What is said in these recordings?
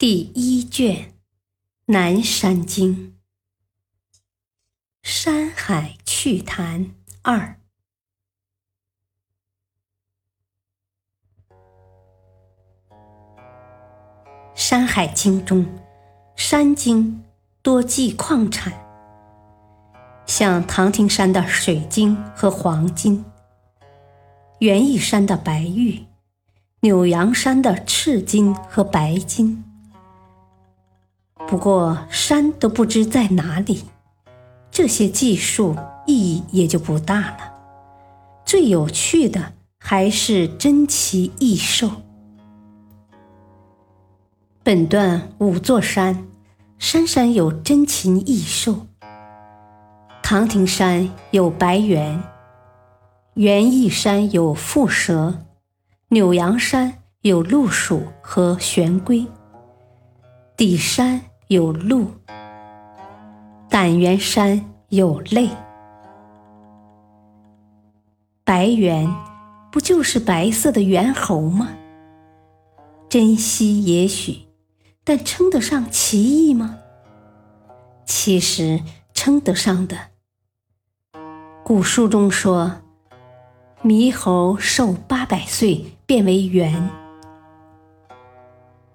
第一卷《南山经》《山海趣谈二》。《山海经》中，山经多记矿产，像唐庭山的水晶和黄金，元义山的白玉，扭阳山的赤金和白金。不过山都不知在哪里，这些技术意义也就不大了。最有趣的还是珍奇异兽。本段五座山，山山有珍禽异兽。唐庭山有白猿，园艺山有蝮蛇，扭阳山有鹿鼠和玄龟，底山。有鹿，胆元山有泪，白猿不就是白色的猿猴吗？珍惜也许，但称得上奇异吗？其实称得上的。古书中说，猕猴寿八百岁变为猿，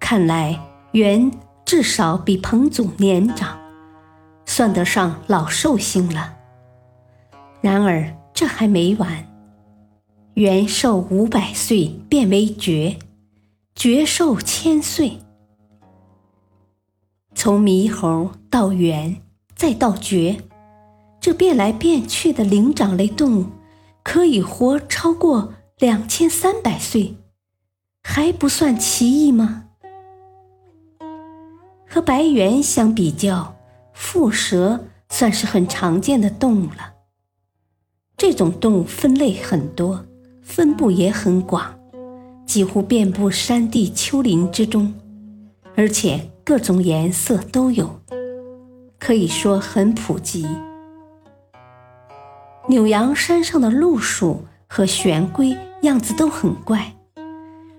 看来猿。至少比彭祖年长，算得上老寿星了。然而这还没完，元寿五百岁变为绝，绝寿千岁。从猕猴到猿，再到绝，这变来变去的灵长类动物，可以活超过两千三百岁，还不算奇异吗？和白猿相比较，蝮蛇算是很常见的动物了。这种动物分类很多，分布也很广，几乎遍布山地丘陵之中，而且各种颜色都有，可以说很普及。扭阳山上的鹿鼠和玄龟样子都很怪，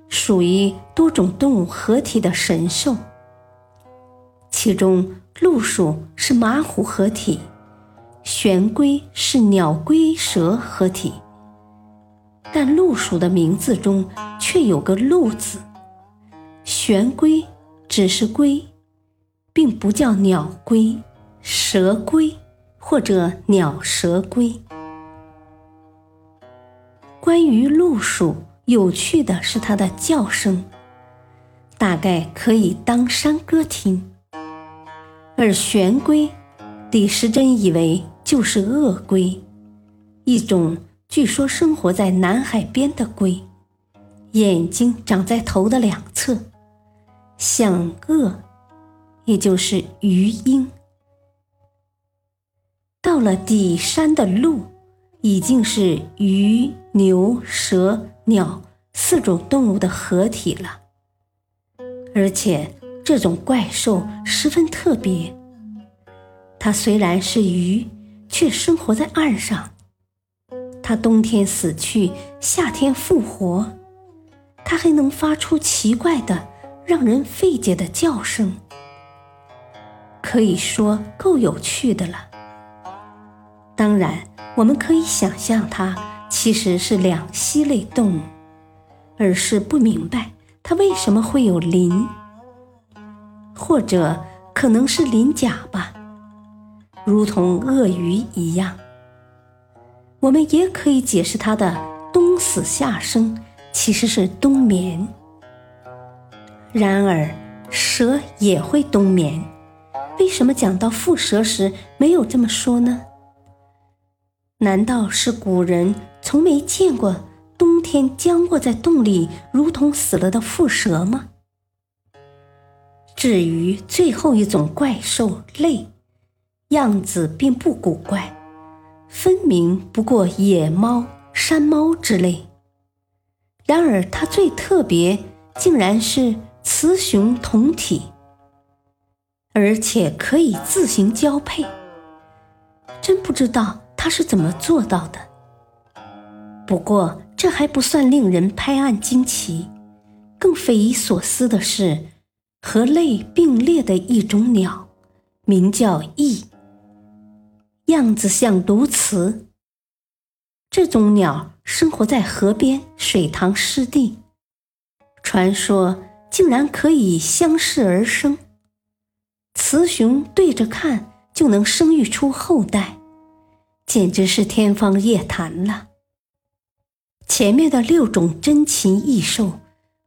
属于多种动物合体的神兽。其中，鹿鼠是马虎合体，玄龟是鸟龟蛇合体。但鹿鼠的名字中却有个“鹿”字，玄龟只是龟，并不叫鸟龟、蛇龟或者鸟蛇龟。关于鹿鼠，有趣的是它的叫声，大概可以当山歌听。而玄龟，李时珍以为就是鳄龟，一种据说生活在南海边的龟，眼睛长在头的两侧，像鳄，也就是鱼鹰。到了底山的鹿，已经是鱼、牛、蛇、鸟四种动物的合体了，而且。这种怪兽十分特别，它虽然是鱼，却生活在岸上。它冬天死去，夏天复活。它还能发出奇怪的、让人费解的叫声，可以说够有趣的了。当然，我们可以想象它其实是两栖类动物，而是不明白它为什么会有鳞。或者可能是鳞甲吧，如同鳄鱼一样。我们也可以解释它的冬死夏生其实是冬眠。然而，蛇也会冬眠，为什么讲到蝮蛇时没有这么说呢？难道是古人从没见过冬天僵卧在洞里如同死了的蝮蛇吗？至于最后一种怪兽类，样子并不古怪，分明不过野猫、山猫之类。然而它最特别，竟然是雌雄同体，而且可以自行交配。真不知道它是怎么做到的。不过这还不算令人拍案惊奇，更匪夷所思的是，和类并列的一种鸟，名叫翼，样子像鸬鹚。这种鸟生活在河边、水塘、湿地，传说竟然可以相视而生，雌雄对着看就能生育出后代，简直是天方夜谭了。前面的六种珍禽异兽，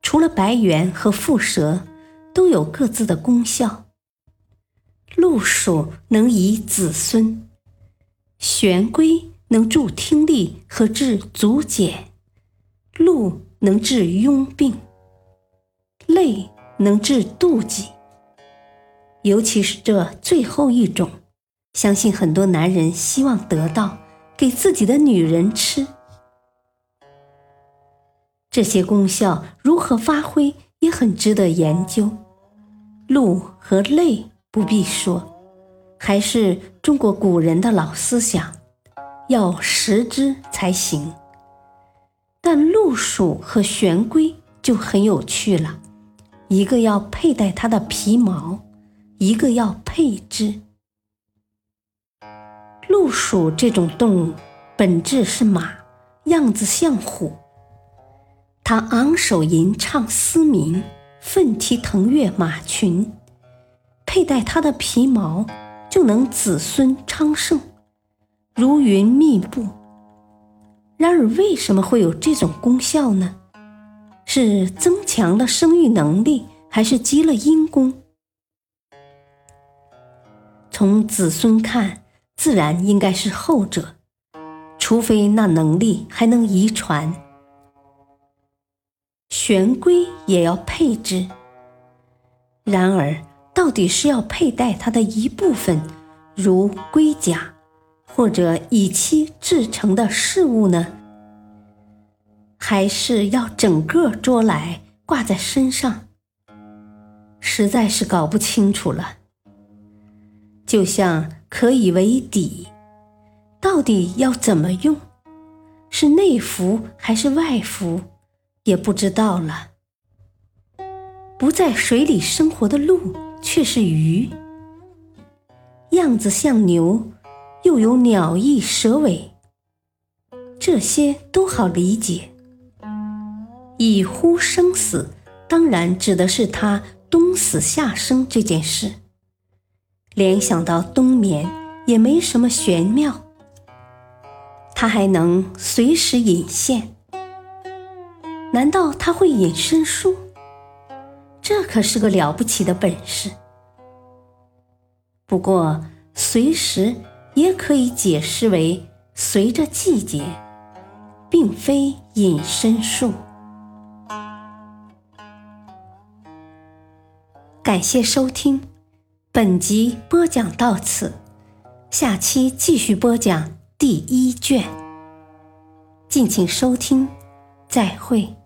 除了白猿和蝮蛇，都有各自的功效。鹿鼠能以子孙，玄龟。能助听力和治足茧，鹿能治痈病，类能治妒忌。尤其是这最后一种，相信很多男人希望得到，给自己的女人吃。这些功效如何发挥，也很值得研究。鹿和类不必说，还是中国古人的老思想。要食之才行，但鹿鼠和玄龟就很有趣了，一个要佩戴它的皮毛，一个要配之。鹿鼠这种动物本质是马，样子像虎，它昂首吟唱嘶鸣，奋蹄腾跃马群，佩戴它的皮毛就能子孙昌盛。如云密布。然而，为什么会有这种功效呢？是增强了生育能力，还是积了阴功？从子孙看，自然应该是后者，除非那能力还能遗传。玄龟也要配之，然而，到底是要佩戴它的一部分，如龟甲？或者以漆制成的饰物呢？还是要整个捉来挂在身上？实在是搞不清楚了。就像可以为底，到底要怎么用？是内服还是外服？也不知道了。不在水里生活的鹿却是鱼，样子像牛。又有鸟翼蛇尾，这些都好理解。以乎生死，当然指的是他冬死夏生这件事。联想到冬眠也没什么玄妙，他还能随时隐现。难道他会隐身术？这可是个了不起的本事。不过随时。也可以解释为随着季节，并非隐身术。感谢收听，本集播讲到此，下期继续播讲第一卷。敬请收听，再会。